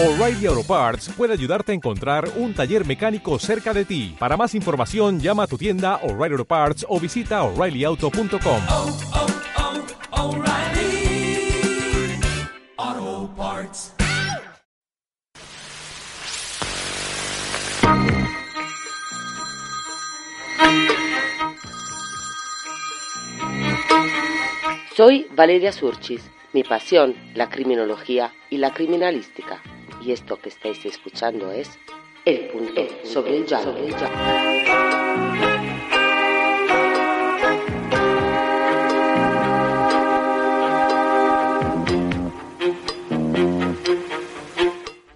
O'Reilly Auto Parts puede ayudarte a encontrar un taller mecánico cerca de ti. Para más información, llama a tu tienda O'Reilly Auto Parts o visita oreillyauto.com. oh, oh, Parts. Soy Valeria Surchis. Mi pasión, la criminología y la criminalística. Y esto que estáis escuchando es El punto sobre el llano.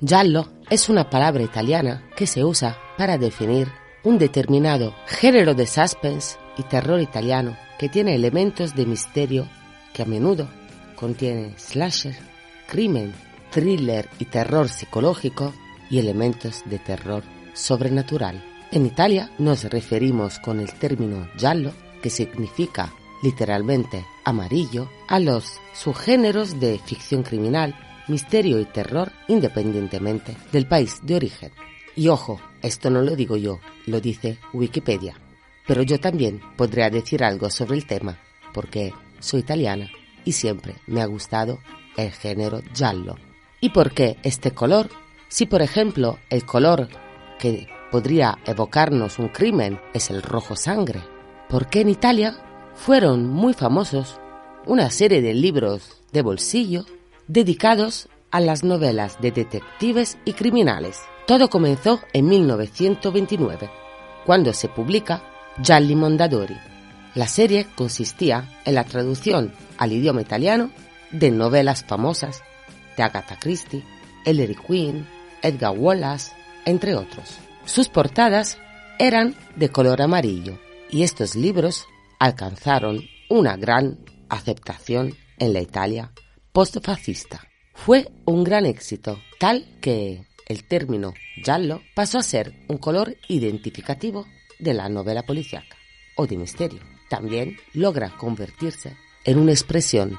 Giallo es una palabra italiana que se usa para definir un determinado género de suspense y terror italiano que tiene elementos de misterio que a menudo contiene slasher, crimen, thriller y terror psicológico y elementos de terror sobrenatural. En Italia nos referimos con el término giallo, que significa literalmente amarillo, a los subgéneros de ficción criminal, misterio y terror independientemente del país de origen. Y ojo, esto no lo digo yo, lo dice Wikipedia. Pero yo también podría decir algo sobre el tema, porque soy italiana y siempre me ha gustado el género giallo. ¿Y por qué este color? Si por ejemplo el color que podría evocarnos un crimen es el rojo sangre, ¿por qué en Italia fueron muy famosos una serie de libros de bolsillo dedicados a las novelas de detectives y criminales? Todo comenzó en 1929, cuando se publica Gialli Mondadori. La serie consistía en la traducción al idioma italiano de novelas famosas de Agatha Christie, Ellery Queen, Edgar Wallace, entre otros. Sus portadas eran de color amarillo y estos libros alcanzaron una gran aceptación en la Italia postfascista. Fue un gran éxito, tal que el término giallo pasó a ser un color identificativo de la novela policíaca o de misterio. También logra convertirse en una expresión.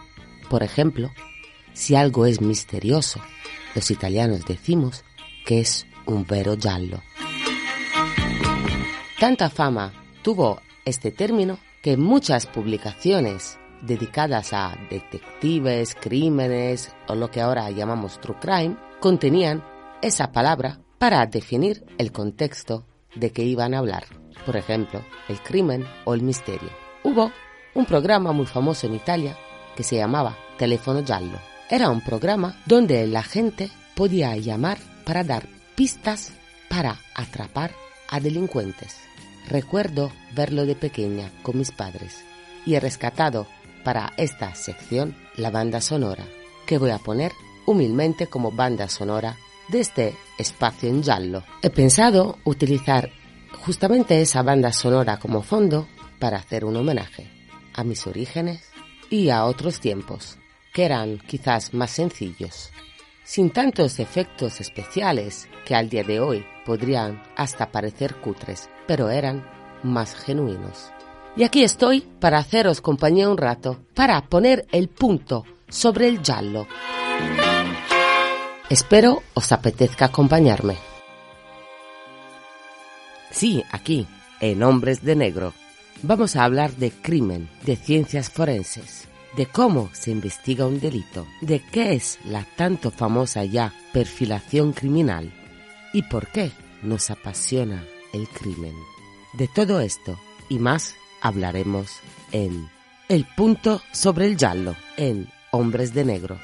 Por ejemplo, si algo es misterioso, los italianos decimos que es un vero giallo. Tanta fama tuvo este término que muchas publicaciones dedicadas a detectives, crímenes o lo que ahora llamamos true crime contenían esa palabra para definir el contexto de que iban a hablar. Por ejemplo, el crimen o el misterio. Hubo un programa muy famoso en Italia que se llamaba Teléfono Giallo. Era un programa donde la gente podía llamar para dar pistas para atrapar a delincuentes. Recuerdo verlo de pequeña con mis padres y he rescatado para esta sección la banda sonora, que voy a poner humildemente como banda sonora de este espacio en giallo. He pensado utilizar justamente esa banda sonora como fondo para hacer un homenaje a mis orígenes y a otros tiempos, que eran quizás más sencillos, sin tantos efectos especiales que al día de hoy podrían hasta parecer cutres, pero eran más genuinos. Y aquí estoy para haceros compañía un rato, para poner el punto sobre el giallo. Espero os apetezca acompañarme. Sí, aquí, en Hombres de Negro, vamos a hablar de crimen, de ciencias forenses, de cómo se investiga un delito, de qué es la tanto famosa ya perfilación criminal y por qué nos apasiona el crimen. De todo esto y más hablaremos en El punto sobre el giallo, en Hombres de Negro.